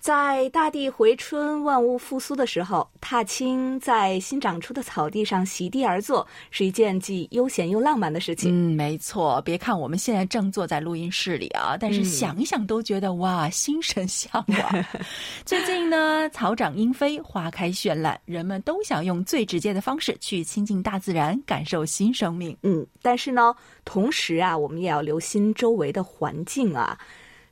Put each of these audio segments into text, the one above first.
在大地回春、万物复苏的时候，踏青在新长出的草地上席地而坐，是一件既悠闲又浪漫的事情。嗯，没错。别看我们现在正坐在录音室里啊，但是想一想都觉得、哇，心神向往。最近呢，草长莺飞，花开绚烂，人们都想用最直接的方式去亲近大自然，感受新生命。嗯，但是呢，同时啊，我们也要留心周围的环境啊。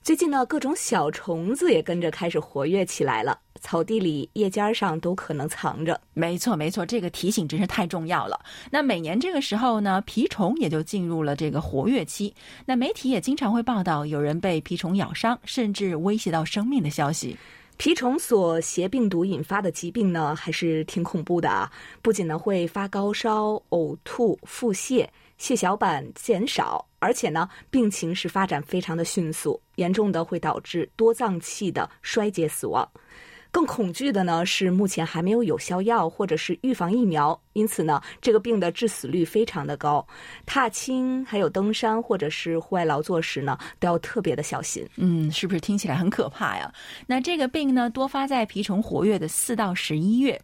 最近呢，各种小虫子也跟着开始活跃起来了，草地里、叶尖上都可能藏着。没错，没错，这个提醒真是太重要了。那每年这个时候呢，蜱虫也就进入了这个活跃期。那媒体也经常会报道有人被蜱虫咬伤，甚至威胁到生命的消息。蜱虫所携病毒引发的疾病呢，还是挺恐怖的啊！不仅呢会发高烧、呕吐、腹泻。血小板减少，而且呢，病情是发展非常的迅速，严重的会导致多脏器的衰竭死亡。更恐惧的呢是，目前还没有有效药或者是预防疫苗，因此呢，这个病的致死率非常的高。踏青还有登山或者是户外劳作时呢，都要特别的小心。嗯，是不是听起来很可怕呀？那这个病呢，多发在蜱虫活跃的四到十一月。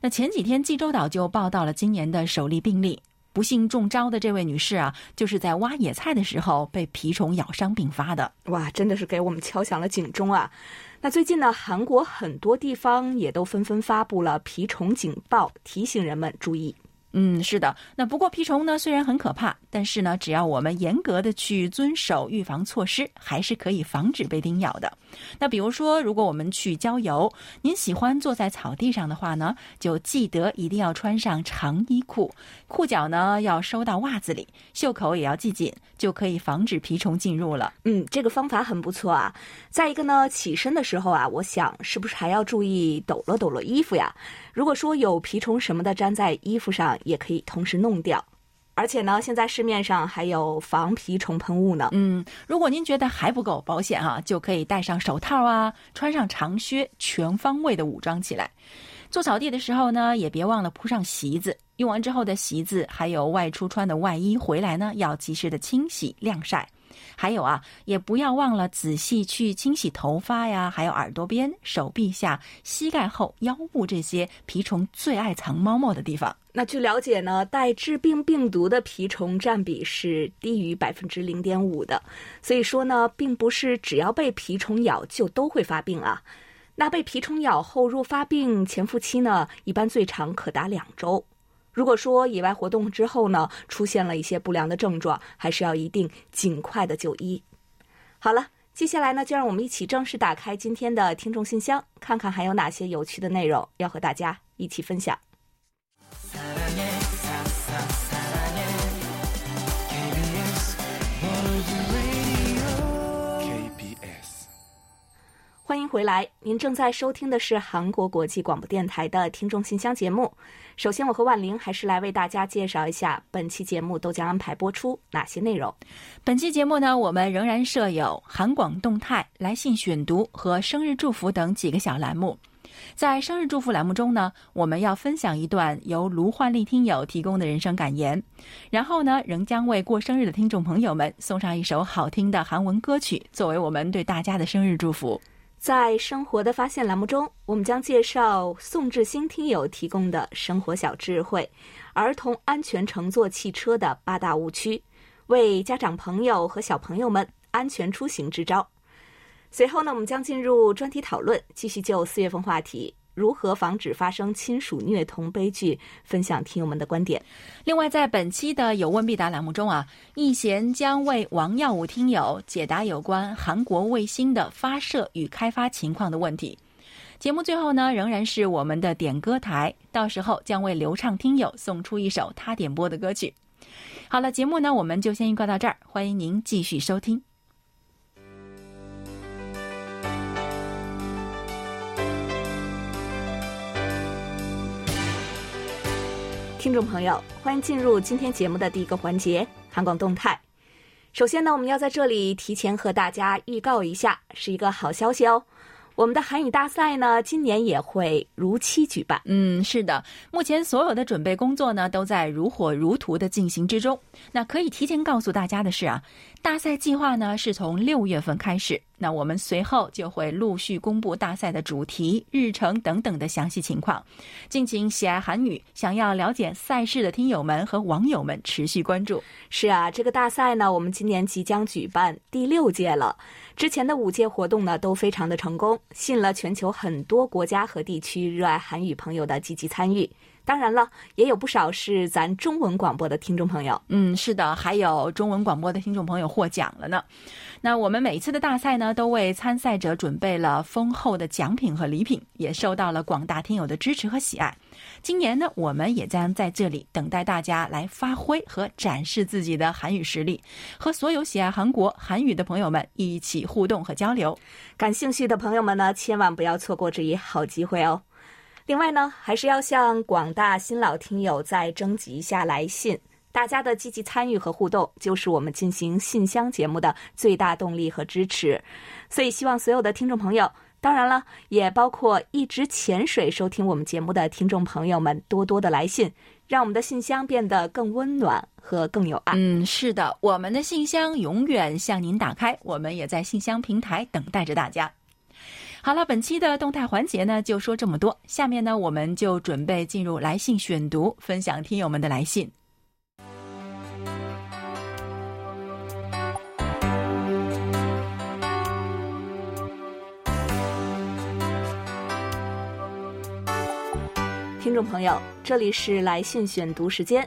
那前几天济州岛就报道了今年的首例病例。不幸中招的这位女士啊，就是在挖野菜的时候被蜱虫咬伤并发的。哇，真的是给我们敲响了警钟啊！那最近呢，韩国很多地方也都纷纷发布了蜱虫警报，提醒人们注意。嗯，是的。那不过蜱虫呢，虽然很可怕，但是呢，只要我们严格的去遵守预防措施，还是可以防止被叮咬的。那比如说，如果我们去郊游，您喜欢坐在草地上的话呢，就记得一定要穿上长衣裤，裤脚呢要收到袜子里，袖口也要系紧，就可以防止蜱虫进入了。嗯，这个方法很不错啊。再一个呢，起身的时候啊，我想是不是还要注意抖了抖了衣服呀？如果说有蜱虫什么的粘在衣服上，也可以同时弄掉。而且呢，现在市面上还有防蜱虫喷雾呢。嗯，如果您觉得还不够保险哈，就可以戴上手套啊，穿上长靴，全方位的武装起来。做草地的时候呢，也别忘了铺上席子。用完之后的席子，还有外出穿的外衣，回来呢要及时的清洗晾晒。还有啊，也不要忘了仔细去清洗头发呀，还有耳朵边、手臂下、膝盖后、腰部这些蜱虫最爱藏猫猫的地方。那据了解呢，带致病病毒的蜱虫占比是低于百分之零点五的，所以说呢，并不是只要被蜱虫咬就都会发病啊。那被蜱虫咬后若发病，潜伏期呢，一般最长可达两周。如果说野外活动之后呢，出现了一些不良的症状，还是要一定尽快的就医。好了，接下来呢，就让我们一起正式打开今天的听众信箱，看看还有哪些有趣的内容要和大家一起分享。欢迎回来，您正在收听的是韩国国际广播电台的听众信箱节目。首先，我和万玲还是来为大家介绍一下本期节目都将安排播出哪些内容。本期节目呢，我们仍然设有韩广动态、来信选读和生日祝福等几个小栏目。在生日祝福栏目中呢，我们要分享一段由卢焕丽听友提供的人生感言，然后呢，仍将为过生日的听众朋友们送上一首好听的韩文歌曲，作为我们对大家的生日祝福。在生活的发现栏目中，我们将介绍宋志新听友提供的生活小智慧，儿童安全乘坐汽车的八大误区，为家长朋友和小朋友们安全出行支招。随后呢，我们将进入专题讨论，继续就四月份话题。如何防止发生亲属虐童悲剧？分享听友们的观点。另外，在本期的有问必答栏目中啊，易贤将为王耀武听友解答有关韩国卫星的发射与开发情况的问题。节目最后呢，仍然是我们的点歌台，到时候将为流畅听友送出一首他点播的歌曲。好了，节目呢，我们就先预告到这儿，欢迎您继续收听。听众朋友，欢迎进入今天节目的第一个环节——韩广动态。首先呢，我们要在这里提前和大家预告一下，是一个好消息哦。我们的韩语大赛呢，今年也会如期举办。嗯，是的，目前所有的准备工作呢，都在如火如荼的进行之中。那可以提前告诉大家的是啊，大赛计划呢是从六月份开始。那我们随后就会陆续公布大赛的主题、日程等等的详细情况，敬请喜爱韩语、想要了解赛事的听友们和网友们持续关注。是啊，这个大赛呢，我们今年即将举办第六届了。之前的五届活动呢，都非常的成功，吸引了全球很多国家和地区热爱韩语朋友的积极参与。当然了，也有不少是咱中文广播的听众朋友。嗯，是的，还有中文广播的听众朋友获奖了呢。那我们每一次的大赛呢，都为参赛者准备了丰厚的奖品和礼品，也受到了广大听友的支持和喜爱。今年呢，我们也将在这里等待大家来发挥和展示自己的韩语实力，和所有喜爱韩国韩语的朋友们一起互动和交流。感兴趣的朋友们呢，千万不要错过这一好机会哦。另外呢，还是要向广大新老听友再征集一下来信。大家的积极参与和互动，就是我们进行信箱节目的最大动力和支持。所以，希望所有的听众朋友，当然了，也包括一直潜水收听我们节目的听众朋友们，多多的来信，让我们的信箱变得更温暖和更有爱。嗯，是的，我们的信箱永远向您打开，我们也在信箱平台等待着大家。好了，本期的动态环节呢，就说这么多。下面呢，我们就准备进入来信选读，分享听友们的来信。听众朋友，这里是来信选读时间。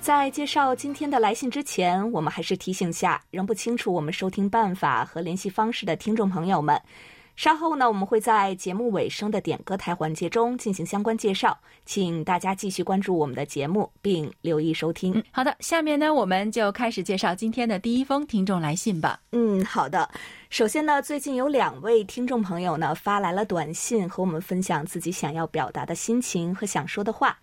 在介绍今天的来信之前，我们还是提醒下仍不清楚我们收听办法和联系方式的听众朋友们。稍后呢，我们会在节目尾声的点歌台环节中进行相关介绍，请大家继续关注我们的节目，并留意收听。好的，下面呢，我们就开始介绍今天的第一封听众来信吧。嗯，好的。首先呢，最近有两位听众朋友呢发来了短信，和我们分享自己想要表达的心情和想说的话。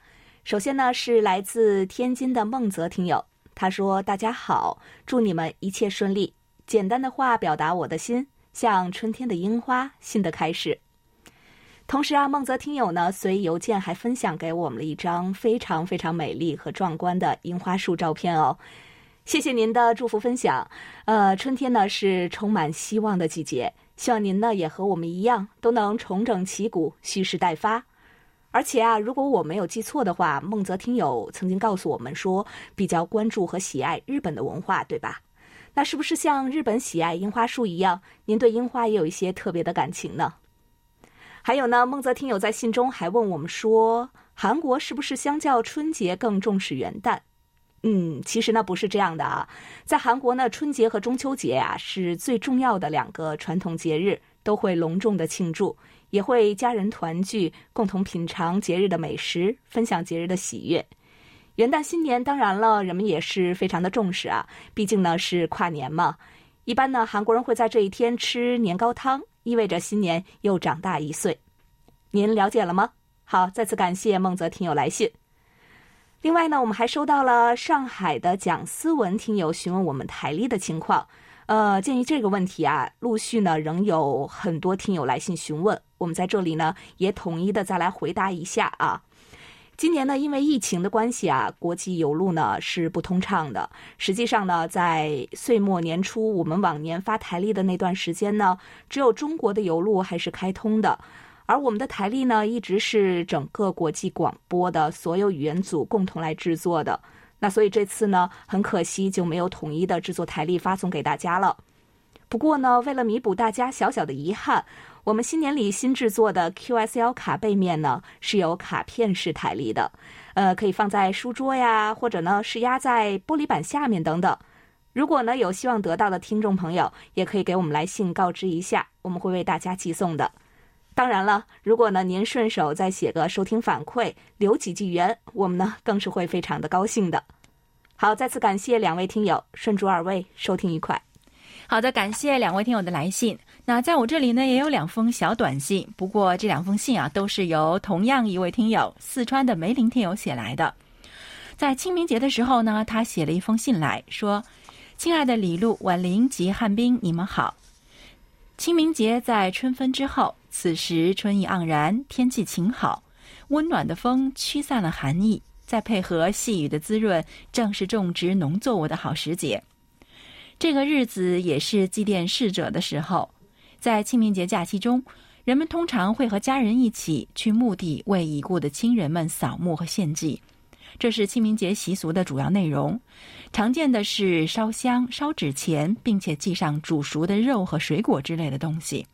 首先呢，是来自天津的孟泽听友，他说：“大家好，祝你们一切顺利。简单的话表达我的心。”像春天的樱花，新的开始。同时啊，孟泽听友呢随邮件还分享给我们了一张非常非常美丽和壮观的樱花树照片哦。谢谢您的祝福分享。呃，春天呢是充满希望的季节，希望您呢也和我们一样都能重整旗鼓，蓄势待发。而且啊，如果我没有记错的话，孟泽听友曾经告诉我们说，比较关注和喜爱日本的文化，对吧？那是不是像日本喜爱樱花树一样，您对樱花也有一些特别的感情呢？还有呢，孟泽听友在信中还问我们说，韩国是不是相较春节更重视元旦？嗯，其实呢不是这样的啊，在韩国呢，春节和中秋节啊是最重要的两个传统节日，都会隆重的庆祝，也会家人团聚，共同品尝节日的美食，分享节日的喜悦。元旦新年，当然了，人们也是非常的重视啊，毕竟呢是跨年嘛。一般呢，韩国人会在这一天吃年糕汤，意味着新年又长大一岁。您了解了吗？好，再次感谢孟泽听友来信。另外呢，我们还收到了上海的蒋思文听友询问我们台历的情况。呃，鉴于这个问题啊，陆续呢仍有很多听友来信询问，我们在这里呢也统一的再来回答一下啊。今年呢，因为疫情的关系啊，国际邮路呢是不通畅的。实际上呢，在岁末年初，我们往年发台历的那段时间呢，只有中国的邮路还是开通的，而我们的台历呢，一直是整个国际广播的所有语言组共同来制作的。那所以这次呢，很可惜就没有统一的制作台历发送给大家了。不过呢，为了弥补大家小小的遗憾。我们新年里新制作的 QSL 卡背面呢，是有卡片式台历的，呃，可以放在书桌呀，或者呢是压在玻璃板下面等等。如果呢有希望得到的听众朋友，也可以给我们来信告知一下，我们会为大家寄送的。当然了，如果呢您顺手再写个收听反馈，留几句言，我们呢更是会非常的高兴的。好，再次感谢两位听友，顺祝二位收听愉快。好的，感谢两位听友的来信。那在我这里呢，也有两封小短信。不过这两封信啊，都是由同样一位听友四川的梅林听友写来的。在清明节的时候呢，他写了一封信来说：“亲爱的李璐、婉玲及汉斌，你们好。清明节在春分之后，此时春意盎然，天气晴好，温暖的风驱散了寒意，再配合细雨的滋润，正是种植农作物的好时节。这个日子也是祭奠逝者的时候，在清明节假期中，人们通常会和家人一起去墓地为已故的亲人们扫墓和献祭。这是清明节习俗的主要内容，常见的是烧香、烧纸钱，并且祭上煮熟的肉和水果之类的东西。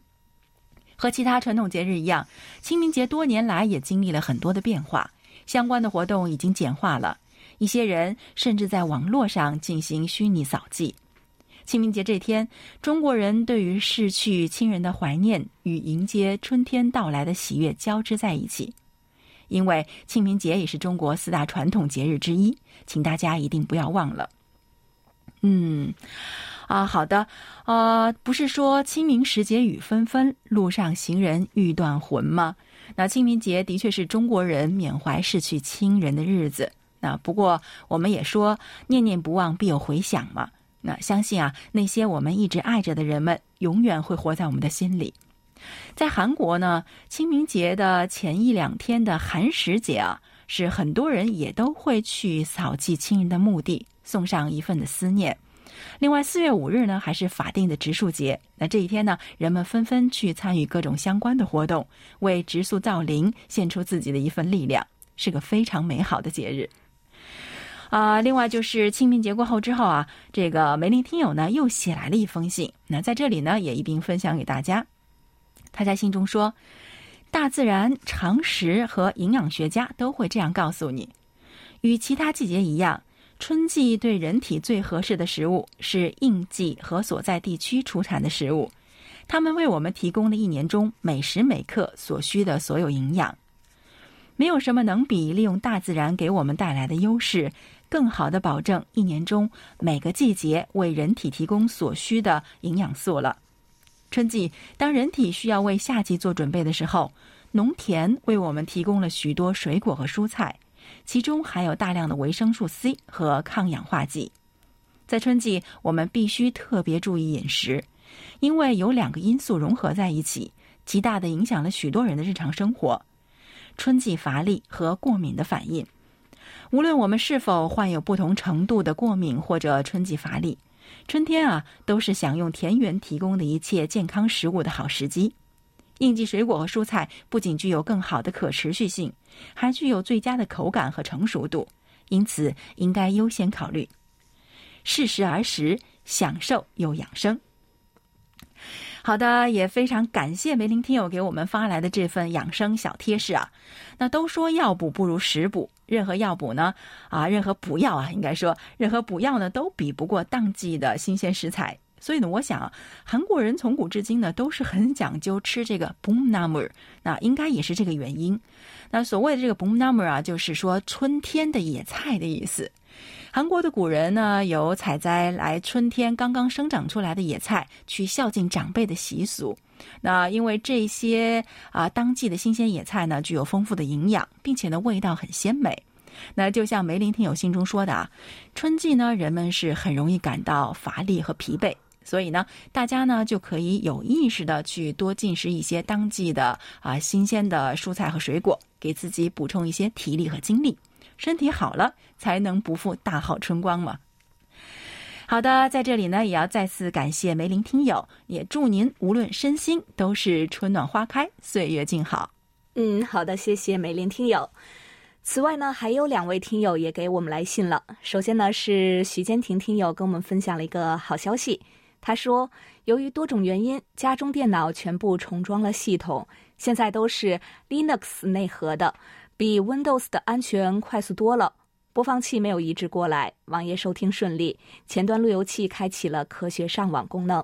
和其他传统节日一样，清明节多年来也经历了很多的变化，相关的活动已经简化了，一些人甚至在网络上进行虚拟扫祭。清明节这天，中国人对于逝去亲人的怀念与迎接春天到来的喜悦交织在一起。因为清明节也是中国四大传统节日之一，请大家一定不要忘了。嗯，啊，好的，呃，不是说清明时节雨纷纷，路上行人欲断魂吗？那清明节的确是中国人缅怀逝去亲人的日子。那不过我们也说，念念不忘必有回响嘛。那相信啊，那些我们一直爱着的人们，永远会活在我们的心里。在韩国呢，清明节的前一两天的寒食节啊，是很多人也都会去扫祭亲人的墓地，送上一份的思念。另外，四月五日呢，还是法定的植树节。那这一天呢，人们纷纷去参与各种相关的活动，为植树造林献出自己的一份力量，是个非常美好的节日。啊，另外就是清明节过后之后啊，这个梅林听友呢又写来了一封信，那在这里呢也一并分享给大家。他在信中说：“大自然、常识和营养学家都会这样告诉你，与其他季节一样，春季对人体最合适的食物是应季和所在地区出产的食物，它们为我们提供了一年中每时每刻所需的所有营养。没有什么能比利用大自然给我们带来的优势，更好的保证一年中每个季节为人体提供所需的营养素了。”春季，当人体需要为夏季做准备的时候，农田为我们提供了许多水果和蔬菜，其中含有大量的维生素 C 和抗氧化剂。在春季，我们必须特别注意饮食，因为有两个因素融合在一起，极大的影响了许多人的日常生活：春季乏力和过敏的反应。无论我们是否患有不同程度的过敏或者春季乏力。春天啊，都是享用田园提供的一切健康食物的好时机。应季水果和蔬菜不仅具有更好的可持续性，还具有最佳的口感和成熟度，因此应该优先考虑。适时而食，享受又养生。好的，也非常感谢梅林听友给我们发来的这份养生小贴士啊。那都说药补不如食补，任何药补呢，啊，任何补药啊，应该说任何补药呢，都比不过当季的新鲜食材。所以呢，我想韩国人从古至今呢，都是很讲究吃这个 boom number，那应该也是这个原因。那所谓的这个 boom number 啊，就是说春天的野菜的意思。韩国的古人呢，有采摘来春天刚刚生长出来的野菜，去孝敬长辈的习俗。那因为这些啊当季的新鲜野菜呢，具有丰富的营养，并且呢味道很鲜美。那就像梅林听友信中说的啊，春季呢人们是很容易感到乏力和疲惫，所以呢大家呢就可以有意识的去多进食一些当季的啊新鲜的蔬菜和水果，给自己补充一些体力和精力。身体好了，才能不负大好春光嘛。好的，在这里呢，也要再次感谢梅林听友，也祝您无论身心都是春暖花开，岁月静好。嗯，好的，谢谢梅林听友。此外呢，还有两位听友也给我们来信了。首先呢，是徐坚婷听友跟我们分享了一个好消息，他说，由于多种原因，家中电脑全部重装了系统，现在都是 Linux 内核的。比 Windows 的安全快速多了，播放器没有移植过来，网页收听顺利，前端路由器开启了科学上网功能。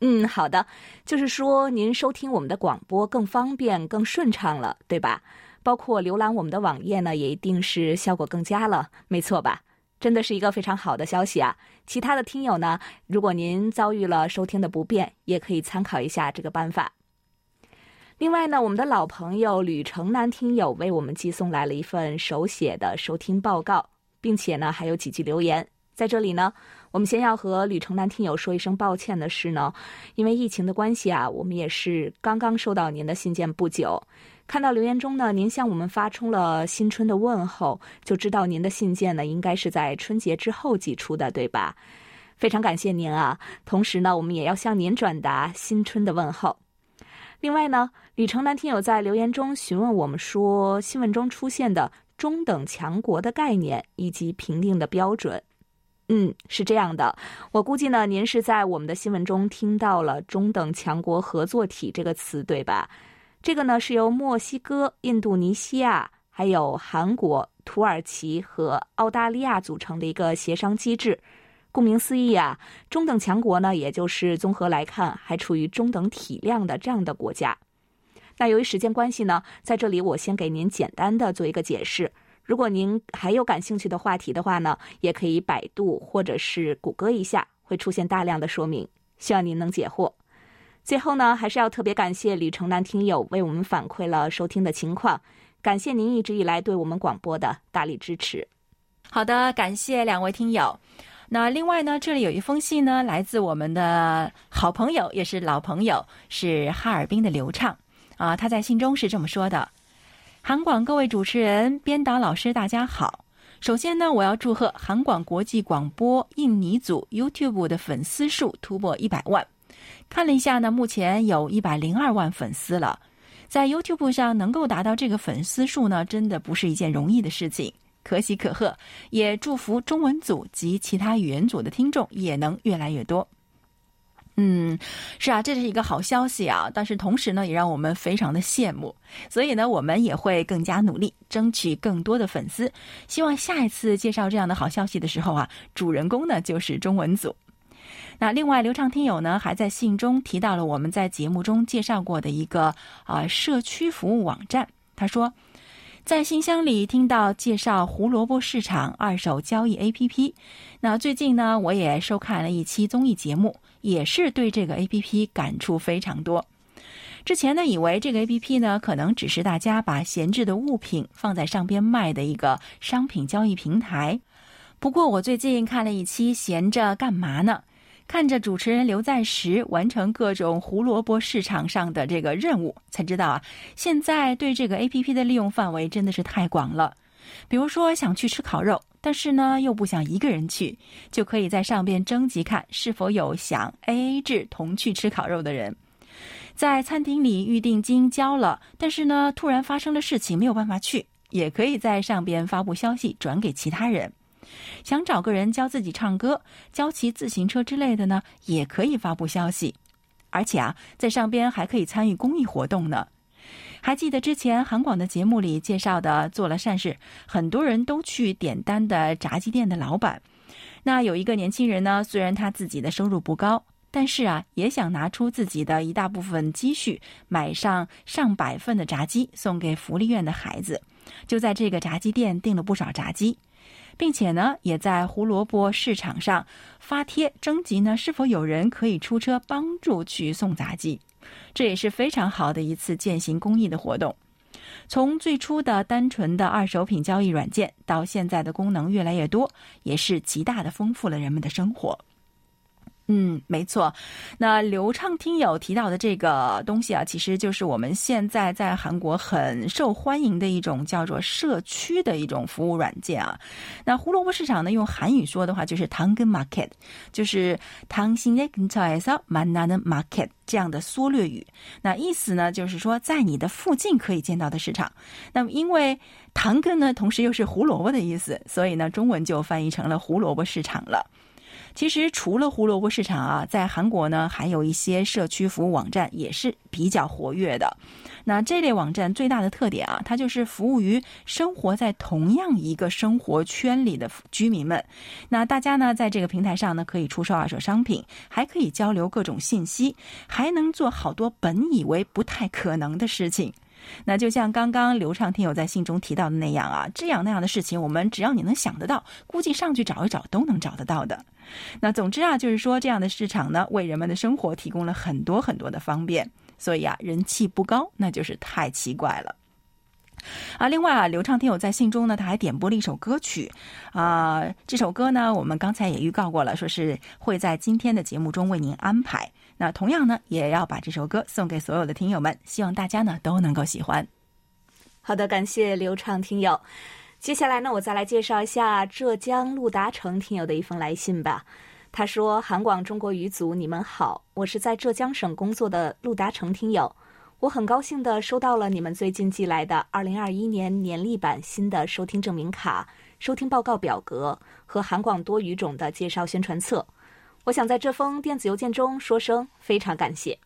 嗯，好的，就是说您收听我们的广播更方便、更顺畅了，对吧？包括浏览我们的网页呢，也一定是效果更佳了，没错吧？真的是一个非常好的消息啊！其他的听友呢，如果您遭遇了收听的不便，也可以参考一下这个办法。另外呢，我们的老朋友吕城南听友为我们寄送来了一份手写的收听报告，并且呢还有几句留言。在这里呢，我们先要和吕城南听友说一声抱歉的是呢，因为疫情的关系啊，我们也是刚刚收到您的信件不久。看到留言中呢，您向我们发出了新春的问候，就知道您的信件呢应该是在春节之后寄出的，对吧？非常感谢您啊！同时呢，我们也要向您转达新春的问候。另外呢，李城南听友在留言中询问我们说，新闻中出现的中等强国的概念以及评定的标准。嗯，是这样的，我估计呢，您是在我们的新闻中听到了“中等强国合作体”这个词，对吧？这个呢是由墨西哥、印度尼西亚、还有韩国、土耳其和澳大利亚组成的一个协商机制。顾名思义啊，中等强国呢，也就是综合来看还处于中等体量的这样的国家。那由于时间关系呢，在这里我先给您简单的做一个解释。如果您还有感兴趣的话题的话呢，也可以百度或者是谷歌一下，会出现大量的说明，希望您能解惑。最后呢，还是要特别感谢李城南听友为我们反馈了收听的情况，感谢您一直以来对我们广播的大力支持。好的，感谢两位听友。那另外呢，这里有一封信呢，来自我们的好朋友，也是老朋友，是哈尔滨的刘畅啊。他在信中是这么说的。韩广各位主持人、编导老师，大家好。首先呢，我要祝贺韩广国际广播印尼组 YouTube 的粉丝数突破一百万。看了一下呢，目前有一百零二万粉丝了。在 YouTube 上能够达到这个粉丝数呢，真的不是一件容易的事情，可喜可贺。也祝福中文组及其他语言组的听众也能越来越多。嗯，是啊，这是一个好消息啊！但是同时呢，也让我们非常的羡慕。所以呢，我们也会更加努力，争取更多的粉丝。希望下一次介绍这样的好消息的时候啊，主人公呢就是中文组。那另外，刘畅听友呢还在信中提到了我们在节目中介绍过的一个啊社区服务网站。他说，在信箱里听到介绍胡萝卜市场二手交易 APP。那最近呢，我也收看了一期综艺节目。也是对这个 A P P 感触非常多。之前呢，以为这个 A P P 呢，可能只是大家把闲置的物品放在上边卖的一个商品交易平台。不过，我最近看了一期《闲着干嘛呢》，看着主持人刘在石完成各种胡萝卜市场上的这个任务，才知道啊，现在对这个 A P P 的利用范围真的是太广了。比如说，想去吃烤肉。但是呢，又不想一个人去，就可以在上边征集看是否有想 A A 制同去吃烤肉的人。在餐厅里预定金交了，但是呢，突然发生了事情没有办法去，也可以在上边发布消息转给其他人。想找个人教自己唱歌、教骑自行车之类的呢，也可以发布消息。而且啊，在上边还可以参与公益活动呢。还记得之前韩广的节目里介绍的做了善事，很多人都去点单的炸鸡店的老板。那有一个年轻人呢，虽然他自己的收入不高，但是啊，也想拿出自己的一大部分积蓄，买上上百份的炸鸡送给福利院的孩子。就在这个炸鸡店订了不少炸鸡，并且呢，也在胡萝卜市场上发帖征集呢，是否有人可以出车帮助去送炸鸡。这也是非常好的一次践行公益的活动。从最初的单纯的二手品交易软件，到现在的功能越来越多，也是极大的丰富了人们的生活。嗯，没错。那流畅听友提到的这个东西啊，其实就是我们现在在韩国很受欢迎的一种叫做社区的一种服务软件啊。那胡萝卜市场呢，用韩语说的话就是“唐根 market”，就是“唐新的근처에서만나는 market” 这样的缩略语。那意思呢，就是说在你的附近可以见到的市场。那么因为“唐根”呢，同时又是胡萝卜的意思，所以呢，中文就翻译成了胡萝卜市场了。 其实除了胡萝卜市场啊，在韩国呢，还有一些社区服务网站也是比较活跃的。那这类网站最大的特点啊，它就是服务于生活在同样一个生活圈里的居民们。那大家呢，在这个平台上呢，可以出售二手商品，还可以交流各种信息，还能做好多本以为不太可能的事情。那就像刚刚刘畅听友在信中提到的那样啊，这样那样的事情，我们只要你能想得到，估计上去找一找都能找得到的。那总之啊，就是说这样的市场呢，为人们的生活提供了很多很多的方便，所以啊，人气不高，那就是太奇怪了。啊，另外啊，刘畅听友在信中呢，他还点播了一首歌曲，啊，这首歌呢，我们刚才也预告过了，说是会在今天的节目中为您安排。那同样呢，也要把这首歌送给所有的听友们，希望大家呢都能够喜欢。好的，感谢刘畅听友。接下来呢，我再来介绍一下浙江陆达成听友的一封来信吧。他说：“韩广中国语组，你们好，我是在浙江省工作的陆达成听友。我很高兴的收到了你们最近寄来的2021年年历版新的收听证明卡、收听报告表格和韩广多语种的介绍宣传册。我想在这封电子邮件中说声非常感谢。”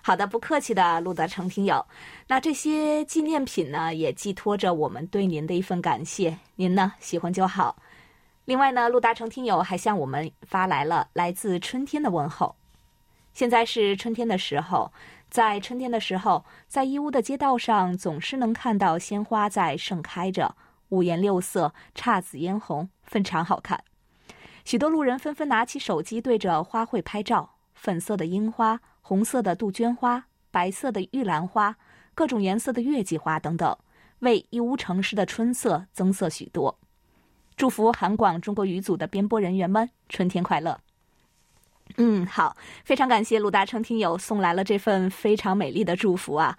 好的，不客气的，陆达成听友。那这些纪念品呢，也寄托着我们对您的一份感谢。您呢，喜欢就好。另外呢，陆达成听友还向我们发来了来自春天的问候。现在是春天的时候，在春天的时候，在义乌的街道上总是能看到鲜花在盛开着，五颜六色，姹紫嫣红，非常好看。许多路人纷纷拿起手机对着花卉拍照，粉色的樱花。红色的杜鹃花，白色的玉兰花，各种颜色的月季花等等，为义乌城市的春色增色许多。祝福韩广中国语组的编播人员们春天快乐。嗯，好，非常感谢陆大成听友送来了这份非常美丽的祝福啊！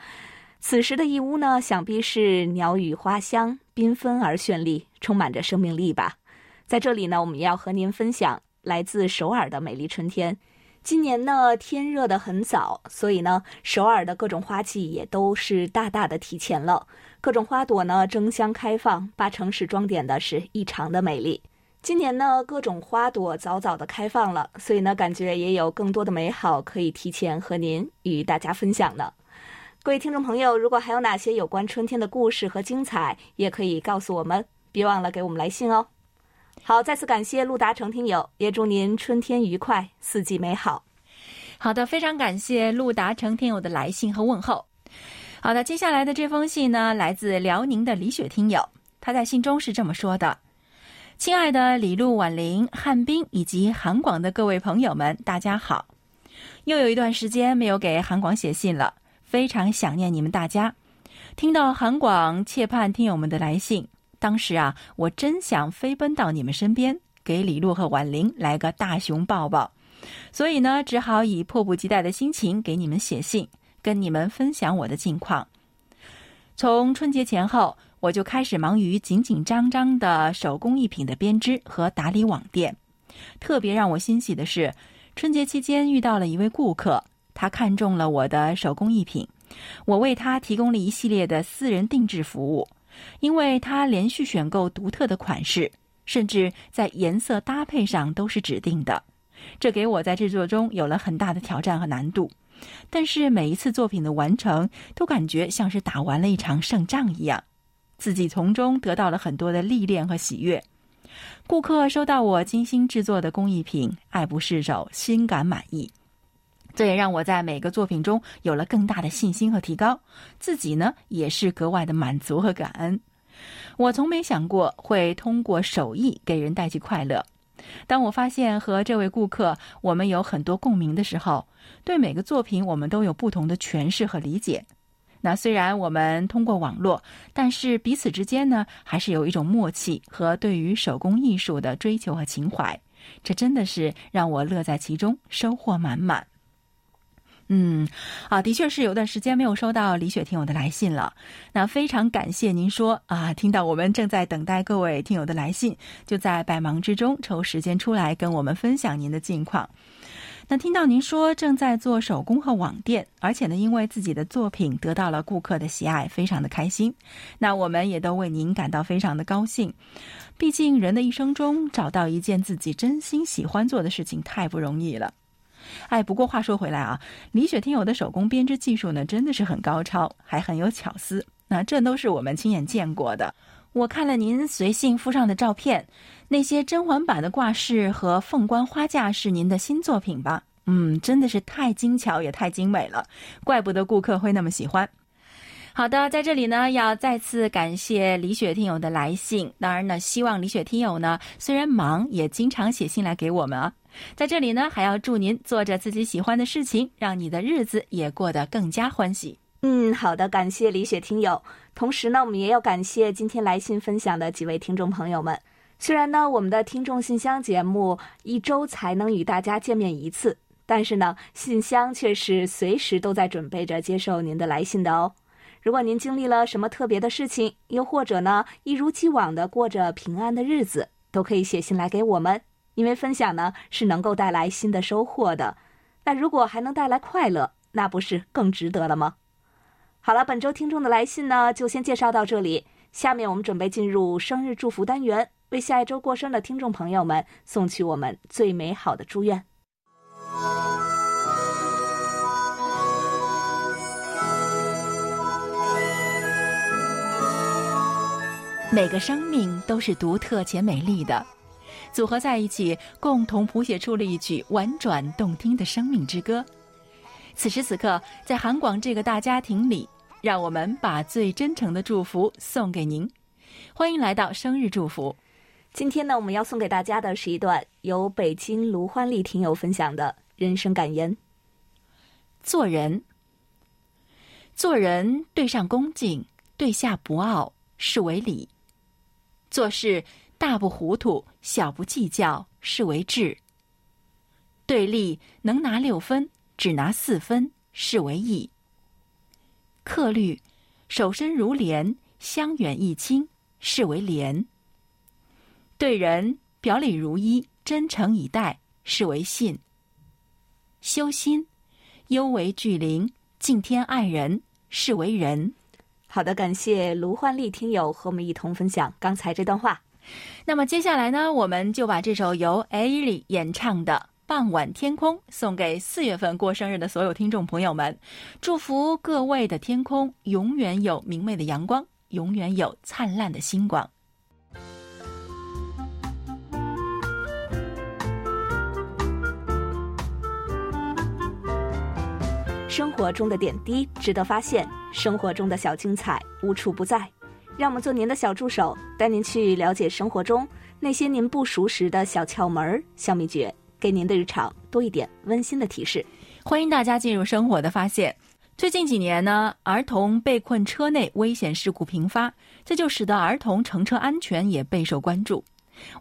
此时的义乌呢，想必是鸟语花香，缤纷而绚丽，充满着生命力吧。在这里呢，我们要和您分享来自首尔的美丽春天。今年呢，天热得很早，所以呢，首尔的各种花季也都是大大的提前了。各种花朵呢争相开放，把城市装点的是异常的美丽。今年呢，各种花朵早早的开放了，所以呢，感觉也有更多的美好可以提前和您与大家分享呢。各位听众朋友，如果还有哪些有关春天的故事和精彩，也可以告诉我们，别忘了给我们来信哦。好，再次感谢陆达成听友，也祝您春天愉快，四季美好。好的，非常感谢陆达成听友的来信和问候。好的，接下来的这封信呢，来自辽宁的李雪听友，他在信中是这么说的：“亲爱的李璐、婉玲、汉斌以及韩广的各位朋友们，大家好！又有一段时间没有给韩广写信了，非常想念你们大家。听到韩广切盼听友们的来信。”当时啊，我真想飞奔到你们身边，给李璐和婉玲来个大熊抱抱，所以呢，只好以迫不及待的心情给你们写信，跟你们分享我的近况。从春节前后，我就开始忙于紧紧张张的手工艺品的编织和打理网店。特别让我欣喜的是，春节期间遇到了一位顾客，他看中了我的手工艺品，我为他提供了一系列的私人定制服务。因为他连续选购独特的款式，甚至在颜色搭配上都是指定的，这给我在制作中有了很大的挑战和难度。但是每一次作品的完成，都感觉像是打完了一场胜仗一样，自己从中得到了很多的历练和喜悦。顾客收到我精心制作的工艺品，爱不释手，心感满意。这也让我在每个作品中有了更大的信心和提高，自己呢也是格外的满足和感恩。我从没想过会通过手艺给人带去快乐。当我发现和这位顾客我们有很多共鸣的时候，对每个作品我们都有不同的诠释和理解。那虽然我们通过网络，但是彼此之间呢还是有一种默契和对于手工艺术的追求和情怀。这真的是让我乐在其中，收获满满。嗯，啊，的确是有段时间没有收到李雪听友的来信了。那非常感谢您说啊，听到我们正在等待各位听友的来信，就在百忙之中抽时间出来跟我们分享您的近况。那听到您说正在做手工和网店，而且呢，因为自己的作品得到了顾客的喜爱，非常的开心。那我们也都为您感到非常的高兴。毕竟人的一生中找到一件自己真心喜欢做的事情太不容易了。哎，不过话说回来啊，李雪听友的手工编织技术呢，真的是很高超，还很有巧思。那这都是我们亲眼见过的。我看了您随信附上的照片，那些甄嬛版的挂饰和凤冠花架是您的新作品吧？嗯，真的是太精巧也太精美了，怪不得顾客会那么喜欢。好的，在这里呢，要再次感谢李雪听友的来信。当然呢，希望李雪听友呢，虽然忙，也经常写信来给我们啊。在这里呢，还要祝您做着自己喜欢的事情，让你的日子也过得更加欢喜。嗯，好的，感谢李雪听友。同时呢，我们也要感谢今天来信分享的几位听众朋友们。虽然呢，我们的听众信箱节目一周才能与大家见面一次，但是呢，信箱却是随时都在准备着接受您的来信的哦。如果您经历了什么特别的事情，又或者呢，一如既往的过着平安的日子，都可以写信来给我们，因为分享呢是能够带来新的收获的。那如果还能带来快乐，那不是更值得了吗？好了，本周听众的来信呢，就先介绍到这里。下面我们准备进入生日祝福单元。为下一周过生的听众朋友们送去我们最美好的祝愿。每个生命都是独特且美丽的，组合在一起，共同谱写出了一曲婉转动听的生命之歌。此时此刻，在韩广这个大家庭里，让我们把最真诚的祝福送给您。欢迎来到生日祝福。今天呢，我们要送给大家的是一段由北京卢欢丽听友分享的人生感言。做人，做人对上恭敬，对下不傲，是为礼；做事大不糊涂，小不计较，是为智；对立能拿六分，只拿四分，是为义；客虑守身如莲，相远益亲，是为廉。对人表里如一，真诚以待，是为信；修心，忧为惧灵，敬天爱人，是为仁。好的，感谢卢焕丽听友和我们一同分享刚才这段话。那么接下来呢，我们就把这首由艾莉演唱的《傍晚天空》送给四月份过生日的所有听众朋友们，祝福各位的天空永远有明媚的阳光，永远有灿烂的星光。生活中的点滴值得发现，生活中的小精彩无处不在。让我们做您的小助手，带您去了解生活中那些您不熟识的小窍门、小秘诀，给您的日常多一点温馨的提示。欢迎大家进入生活的发现。最近几年呢，儿童被困车内危险事故频发，这就使得儿童乘车安全也备受关注。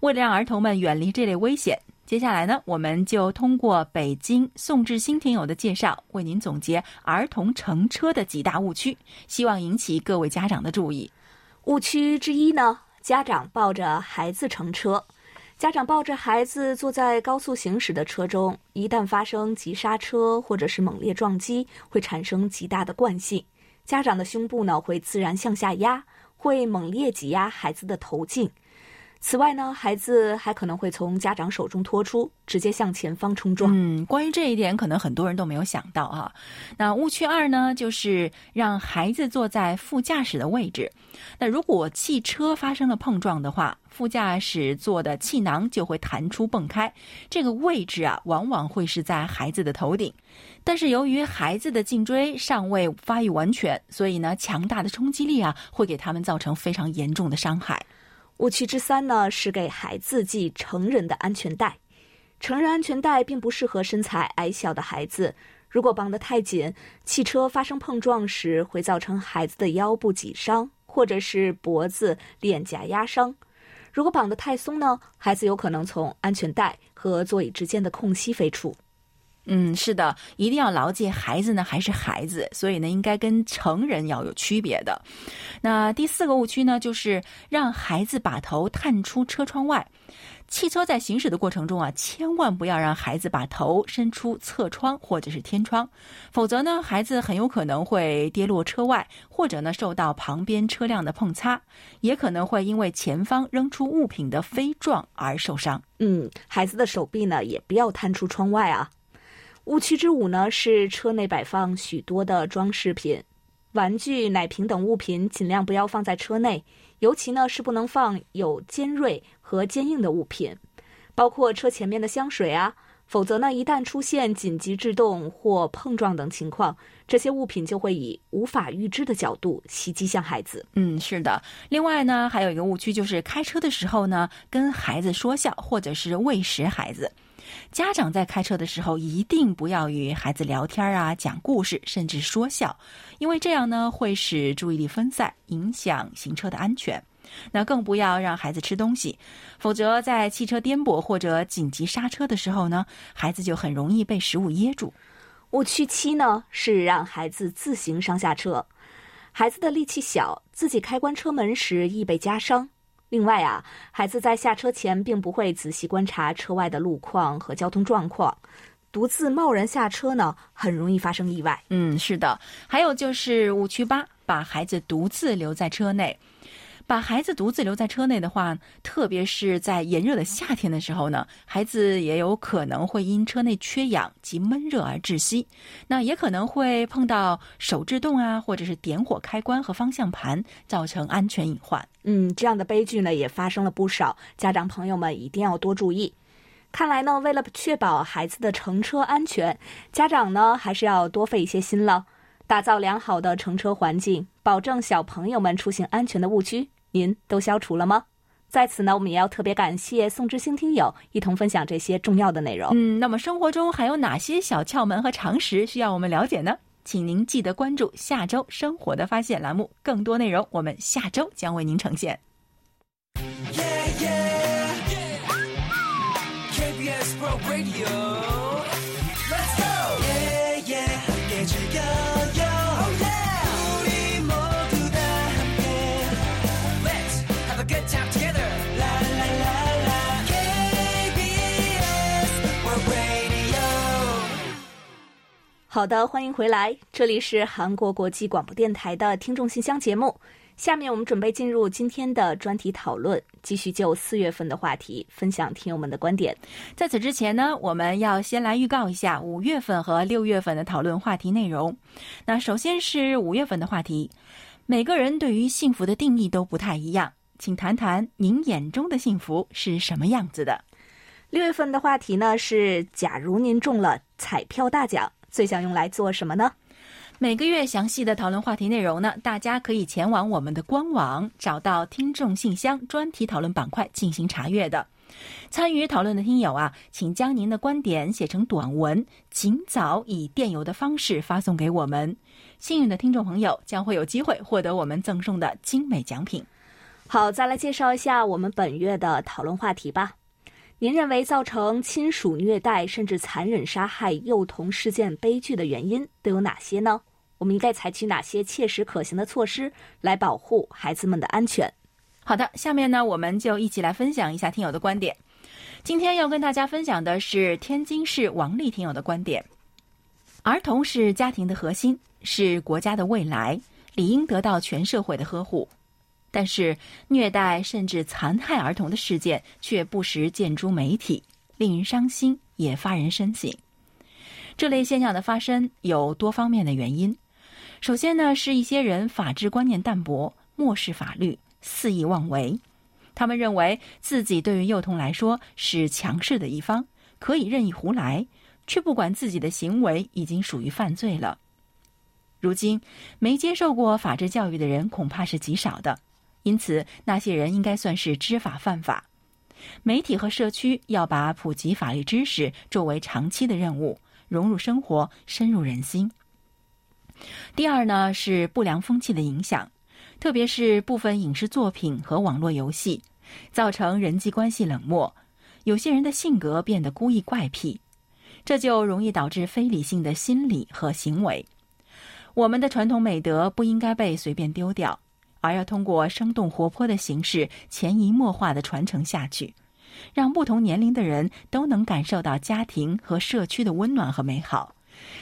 为了让儿童们远离这类危险。接下来呢，我们就通过北京宋志新听友的介绍，为您总结儿童乘车的几大误区，希望引起各位家长的注意。误区之一呢，家长抱着孩子乘车，家长抱着孩子坐在高速行驶的车中，一旦发生急刹车或者是猛烈撞击，会产生极大的惯性，家长的胸部呢会自然向下压，会猛烈挤压孩子的头颈。此外呢，孩子还可能会从家长手中脱出，直接向前方冲撞。嗯，关于这一点，可能很多人都没有想到啊。那误区二呢，就是让孩子坐在副驾驶的位置。那如果汽车发生了碰撞的话，副驾驶座的气囊就会弹出蹦开，这个位置啊，往往会是在孩子的头顶。但是由于孩子的颈椎尚未发育完全，所以呢，强大的冲击力啊，会给他们造成非常严重的伤害。误区之三呢，是给孩子系成人的安全带。成人安全带并不适合身材矮小的孩子，如果绑得太紧，汽车发生碰撞时会造成孩子的腰部挤伤，或者是脖子、脸颊压伤。如果绑得太松呢，孩子有可能从安全带和座椅之间的空隙飞出。嗯，是的，一定要牢记，孩子呢还是孩子，所以呢应该跟成人要有区别的。那第四个误区呢，就是让孩子把头探出车窗外。汽车在行驶的过程中啊，千万不要让孩子把头伸出侧窗或者是天窗，否则呢，孩子很有可能会跌落车外，或者呢受到旁边车辆的碰擦，也可能会因为前方扔出物品的飞撞而受伤。嗯，孩子的手臂呢也不要探出窗外啊。误区之五呢，是车内摆放许多的装饰品、玩具、奶瓶等物品，尽量不要放在车内。尤其呢是不能放有尖锐和坚硬的物品，包括车前面的香水啊，否则呢一旦出现紧急制动或碰撞等情况，这些物品就会以无法预知的角度袭击向孩子。嗯，是的。另外呢，还有一个误区就是开车的时候呢，跟孩子说笑或者是喂食孩子。家长在开车的时候，一定不要与孩子聊天啊、讲故事，甚至说笑，因为这样呢会使注意力分散，影响行车的安全。那更不要让孩子吃东西，否则在汽车颠簸或者紧急刹车的时候呢，孩子就很容易被食物噎住。误区七呢是让孩子自行上下车，孩子的力气小，自己开关车门时易被夹伤。另外啊，孩子在下车前并不会仔细观察车外的路况和交通状况，独自贸然下车呢，很容易发生意外。嗯，是的。还有就是误区八，把孩子独自留在车内。把孩子独自留在车内的话，特别是在炎热的夏天的时候呢，孩子也有可能会因车内缺氧及闷热而窒息。那也可能会碰到手制动啊，或者是点火开关和方向盘，造成安全隐患。嗯，这样的悲剧呢也发生了不少，家长朋友们一定要多注意。看来呢，为了确保孩子的乘车安全，家长呢还是要多费一些心了，打造良好的乘车环境，保证小朋友们出行安全的误区。您都消除了吗？在此呢，我们也要特别感谢宋之星听友一同分享这些重要的内容。嗯，那么生活中还有哪些小窍门和常识需要我们了解呢？请您记得关注下周《生活的发现》栏目，更多内容我们下周将为您呈现。好的，欢迎回来，这里是韩国国际广播电台的听众信箱节目。下面我们准备进入今天的专题讨论，继续就四月份的话题分享听友们的观点。在此之前呢，我们要先来预告一下五月份和六月份的讨论话题内容。那首先是五月份的话题，每个人对于幸福的定义都不太一样，请谈谈您眼中的幸福是什么样子的。六月份的话题呢是，假如您中了彩票大奖。最想用来做什么呢？每个月详细的讨论话题内容呢，大家可以前往我们的官网，找到听众信箱专题讨论板块进行查阅的。参与讨论的听友啊，请将您的观点写成短文，尽早以电邮的方式发送给我们。幸运的听众朋友将会有机会获得我们赠送的精美奖品。好，再来介绍一下我们本月的讨论话题吧。您认为造成亲属虐待甚至残忍杀害幼童事件悲剧的原因都有哪些呢？我们应该采取哪些切实可行的措施来保护孩子们的安全？好的，下面呢，我们就一起来分享一下听友的观点。今天要跟大家分享的是天津市王丽听友的观点：儿童是家庭的核心，是国家的未来，理应得到全社会的呵护。但是，虐待甚至残害儿童的事件却不时见诸媒体，令人伤心，也发人深省。这类现象的发生有多方面的原因。首先呢，是一些人法治观念淡薄，漠视法律，肆意妄为。他们认为自己对于幼童来说是强势的一方，可以任意胡来，却不管自己的行为已经属于犯罪了。如今，没接受过法治教育的人恐怕是极少的。因此，那些人应该算是知法犯法。媒体和社区要把普及法律知识作为长期的任务，融入生活，深入人心。第二呢，是不良风气的影响，特别是部分影视作品和网络游戏，造成人际关系冷漠，有些人的性格变得故意怪癖，这就容易导致非理性的心理和行为。我们的传统美德不应该被随便丢掉。而要通过生动活泼的形式，潜移默化的传承下去，让不同年龄的人都能感受到家庭和社区的温暖和美好，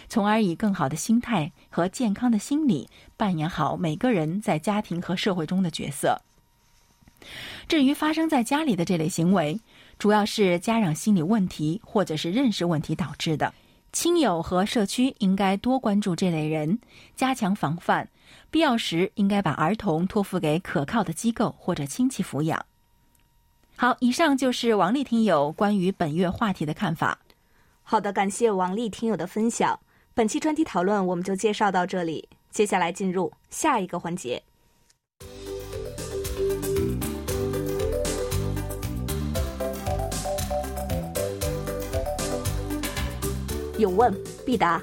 从而以更好的心态和健康的心理扮演好每个人在家庭和社会中的角色。至于发生在家里的这类行为，主要是家长心理问题或者是认识问题导致的，亲友和社区应该多关注这类人，加强防范。必要时，应该把儿童托付给可靠的机构或者亲戚抚养。好，以上就是王丽听友关于本月话题的看法。好的，感谢王丽听友的分享。本期专题讨论我们就介绍到这里，接下来进入下一个环节。有问必答。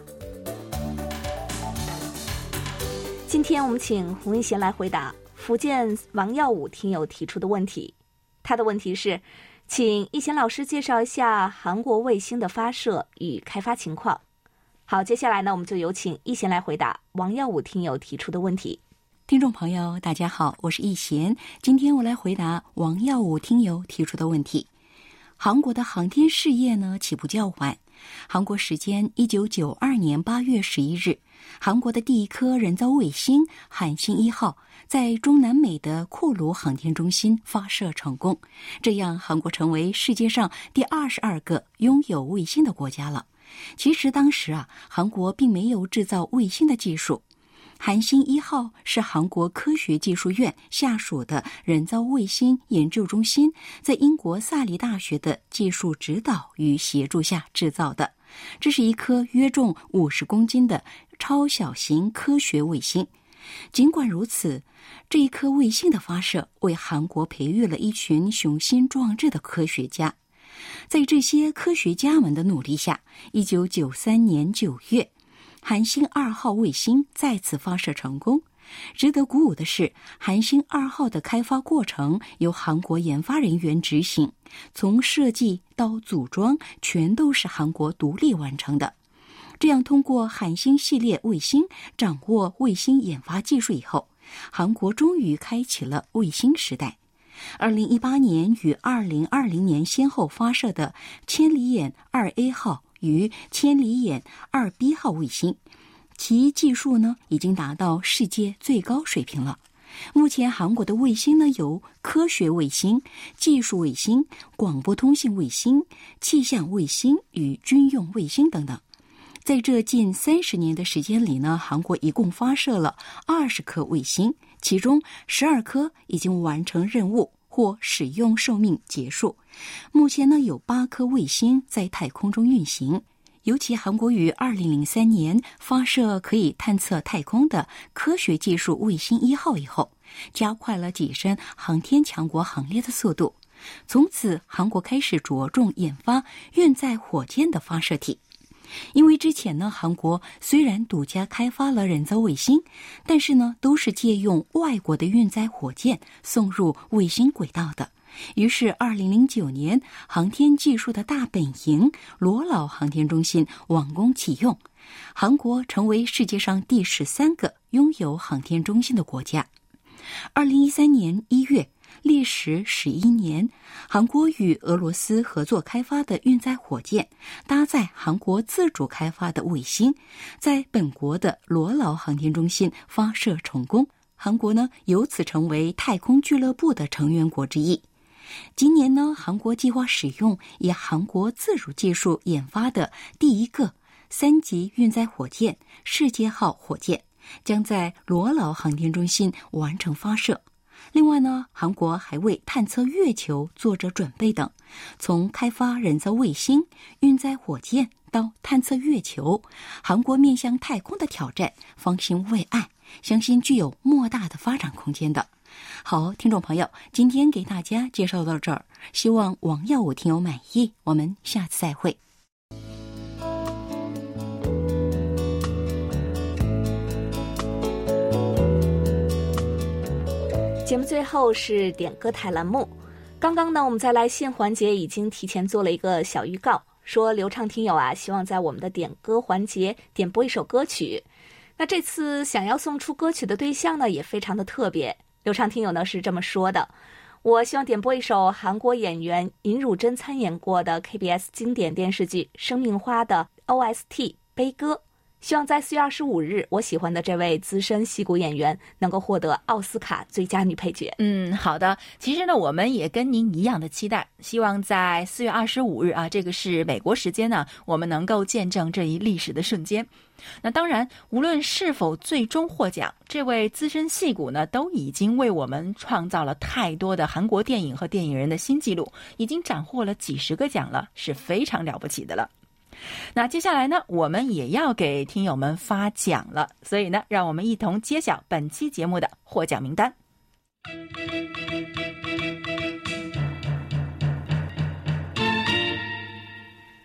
今天我们请洪一贤来回答福建王耀武听友提出的问题。他的问题是，请一贤老师介绍一下韩国卫星的发射与开发情况。好，接下来呢，我们就有请一贤来回答王耀武听友提出的问题。听众朋友，大家好，我是易贤。今天我来回答王耀武听友提出的问题。韩国的航天事业呢起步较晚。韩国时间一九九二年八月十一日，韩国的第一颗人造卫星韩星一号在中南美的库鲁航天中心发射成功，这样韩国成为世界上第二十二个拥有卫星的国家了。其实当时啊，韩国并没有制造卫星的技术。韩星一号是韩国科学技术院下属的人造卫星研究中心在英国萨里大学的技术指导与协助下制造的。这是一颗约重五十公斤的超小型科学卫星。尽管如此，这一颗卫星的发射为韩国培育了一群雄心壮志的科学家。在这些科学家们的努力下，一九九三年九月。韩星二号卫星再次发射成功。值得鼓舞的是，韩星二号的开发过程由韩国研发人员执行，从设计到组装全都是韩国独立完成的。这样，通过韩星系列卫星掌握卫星研发技术以后，韩国终于开启了卫星时代。二零一八年与二零二零年先后发射的千里眼二 A 号。与千里眼二 B 号卫星，其技术呢已经达到世界最高水平了。目前韩国的卫星呢有科学卫星、技术卫星、广播通信卫星、气象卫星与军用卫星等等。在这近三十年的时间里呢，韩国一共发射了二十颗卫星，其中十二颗已经完成任务。或使用寿命结束。目前呢，有八颗卫星在太空中运行。尤其韩国于二零零三年发射可以探测太空的科学技术卫星一号以后，加快了跻身航天强国行列的速度。从此，韩国开始着重研发运载火箭的发射体。因为之前呢，韩国虽然独家开发了人造卫星，但是呢，都是借用外国的运载火箭送入卫星轨道的。于是，二零零九年，航天技术的大本营罗老航天中心完工启用，韩国成为世界上第十三个拥有航天中心的国家。二零一三年一月。历时十一年，韩国与俄罗斯合作开发的运载火箭，搭载韩国自主开发的卫星，在本国的罗老航天中心发射成功。韩国呢，由此成为太空俱乐部的成员国之一。今年呢，韩国计划使用以韩国自主技术研发的第一个三级运载火箭“世界号”火箭，将在罗老航天中心完成发射。另外呢，韩国还为探测月球做着准备等。从开发人造卫星、运载火箭到探测月球，韩国面向太空的挑战方兴未艾，相信具有莫大的发展空间的。好，听众朋友，今天给大家介绍到这儿，希望王耀武听友满意。我们下次再会。节目最后是点歌台栏目。刚刚呢，我们在来信环节已经提前做了一个小预告，说流畅听友啊，希望在我们的点歌环节点播一首歌曲。那这次想要送出歌曲的对象呢，也非常的特别。流畅听友呢是这么说的：我希望点播一首韩国演员尹汝贞参演过的 KBS 经典电视剧《生命花》的 OST 悲歌。希望在四月二十五日，我喜欢的这位资深戏骨演员能够获得奥斯卡最佳女配角。嗯，好的。其实呢，我们也跟您一样的期待，希望在四月二十五日啊，这个是美国时间呢，我们能够见证这一历史的瞬间。那当然，无论是否最终获奖，这位资深戏骨呢，都已经为我们创造了太多的韩国电影和电影人的新纪录，已经斩获了几十个奖了，是非常了不起的了。那接下来呢，我们也要给听友们发奖了，所以呢，让我们一同揭晓本期节目的获奖名单。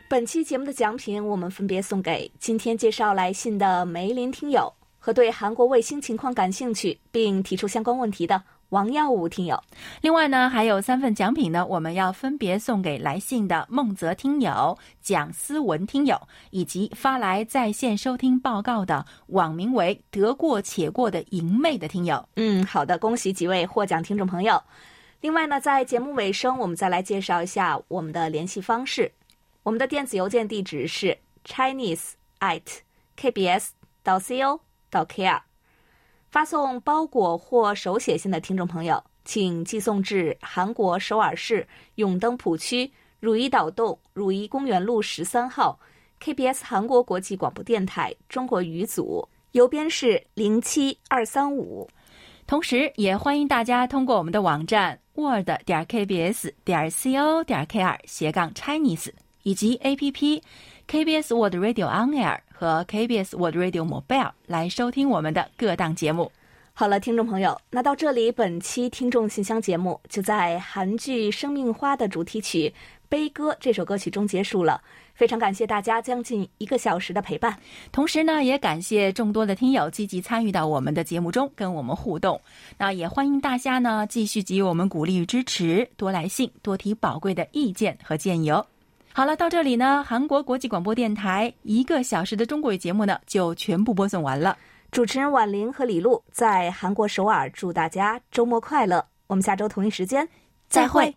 本期节目的奖品，我们分别送给今天介绍来信的梅林听友和对韩国卫星情况感兴趣并提出相关问题的王耀武听友。另外呢，还有三份奖品呢，我们要分别送给来信的孟泽听友、蒋思文听友，以及发来在线收听报告的网名为“得过且过”的莹妹的听友。嗯，好的，恭喜几位获奖听众朋友。另外呢，在节目尾声，我们再来介绍一下我们的联系方式。我们的电子邮件地址是 chinese at kbs 到 co 到 kr。发送包裹或手写信的听众朋友，请寄送至韩国首尔市永登浦区汝矣岛洞汝矣公园路十三号 KBS 韩国国际广播电台中国语组，邮编是零七二三五。同时，也欢迎大家通过我们的网站 word 点 kbs 点 co 点 kr 斜杠 Chinese。以及 APP KBS Word Radio On Air 和 KBS World Radio Mobile 来收听我们的各档节目。好了，听众朋友，那到这里，本期听众信箱节目就在韩剧《生命花》的主题曲《悲歌》这首歌曲中结束了。非常感谢大家将近一个小时的陪伴，同时呢，也感谢众多的听友积极参与到我们的节目中，跟我们互动。那也欢迎大家呢继续给予我们鼓励与支持，多来信，多提宝贵的意见和建议哦。好了，到这里呢，韩国国际广播电台一个小时的中国语节目呢，就全部播送完了。主持人婉玲和李璐在韩国首尔，祝大家周末快乐。我们下周同一时间再会。